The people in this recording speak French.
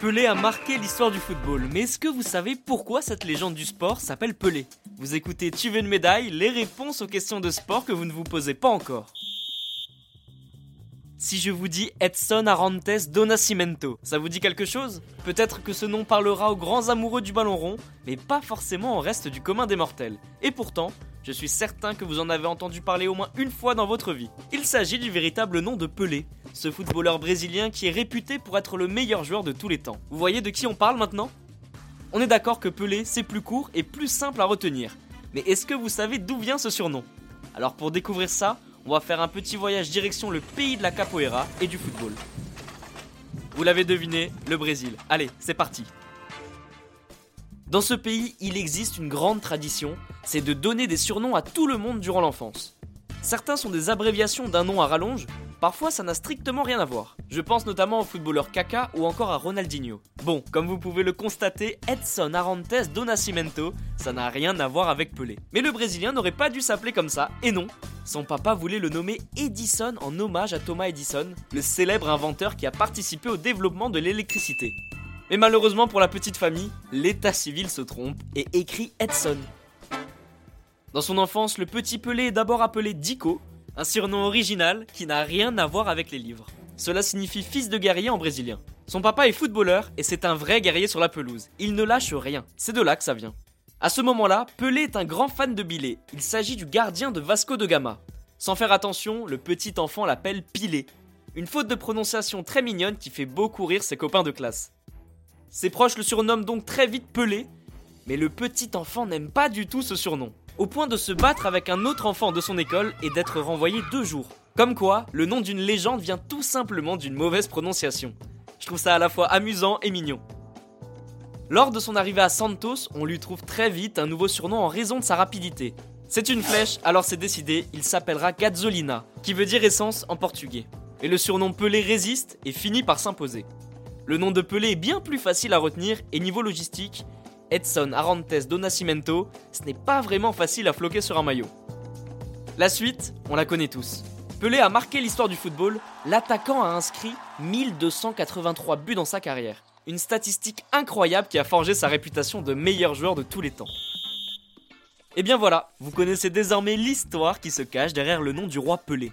Pelé a marqué l'histoire du football, mais est-ce que vous savez pourquoi cette légende du sport s'appelle Pelé? Vous écoutez Tu veux une médaille Les réponses aux questions de sport que vous ne vous posez pas encore. Si je vous dis Edson Arantes do Nascimento, ça vous dit quelque chose? Peut-être que ce nom parlera aux grands amoureux du ballon rond, mais pas forcément au reste du commun des mortels. Et pourtant, je suis certain que vous en avez entendu parler au moins une fois dans votre vie. Il s'agit du véritable nom de Pelé, ce footballeur brésilien qui est réputé pour être le meilleur joueur de tous les temps. Vous voyez de qui on parle maintenant? On est d'accord que Pelé, c'est plus court et plus simple à retenir. Mais est-ce que vous savez d'où vient ce surnom? Alors pour découvrir ça, on va faire un petit voyage direction le pays de la capoeira et du football. Vous l'avez deviné, le Brésil. Allez, c'est parti. Dans ce pays, il existe une grande tradition, c'est de donner des surnoms à tout le monde durant l'enfance. Certains sont des abréviations d'un nom à rallonge, Parfois, ça n'a strictement rien à voir. Je pense notamment au footballeur Kaka ou encore à Ronaldinho. Bon, comme vous pouvez le constater, Edson Arantes do Nascimento, ça n'a rien à voir avec Pelé. Mais le Brésilien n'aurait pas dû s'appeler comme ça, et non. Son papa voulait le nommer Edison en hommage à Thomas Edison, le célèbre inventeur qui a participé au développement de l'électricité. Mais malheureusement pour la petite famille, l'état civil se trompe et écrit Edson. Dans son enfance, le petit Pelé est d'abord appelé Dico, un surnom original qui n'a rien à voir avec les livres. Cela signifie fils de guerrier en brésilien. Son papa est footballeur et c'est un vrai guerrier sur la pelouse. Il ne lâche rien. C'est de là que ça vient. À ce moment-là, Pelé est un grand fan de Billet. Il s'agit du gardien de Vasco de Gama. Sans faire attention, le petit enfant l'appelle Pilé. Une faute de prononciation très mignonne qui fait beaucoup rire ses copains de classe. Ses proches le surnomment donc très vite Pelé, mais le petit enfant n'aime pas du tout ce surnom au point de se battre avec un autre enfant de son école et d'être renvoyé deux jours. Comme quoi, le nom d'une légende vient tout simplement d'une mauvaise prononciation. Je trouve ça à la fois amusant et mignon. Lors de son arrivée à Santos, on lui trouve très vite un nouveau surnom en raison de sa rapidité. C'est une flèche, alors c'est décidé, il s'appellera Gasolina, qui veut dire essence en portugais. Et le surnom Pelé résiste et finit par s'imposer. Le nom de Pelé est bien plus facile à retenir et niveau logistique, Edson Arantes do Nascimento, ce n'est pas vraiment facile à floquer sur un maillot. La suite, on la connaît tous. Pelé a marqué l'histoire du football, l'attaquant a inscrit 1283 buts dans sa carrière. Une statistique incroyable qui a forgé sa réputation de meilleur joueur de tous les temps. Et bien voilà, vous connaissez désormais l'histoire qui se cache derrière le nom du roi Pelé.